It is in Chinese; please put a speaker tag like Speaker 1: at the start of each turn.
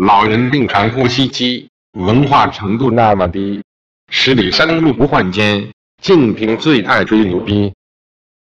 Speaker 1: 老人病床呼吸机，文化程度那么低，十里山路不换肩，净凭醉态吹牛逼。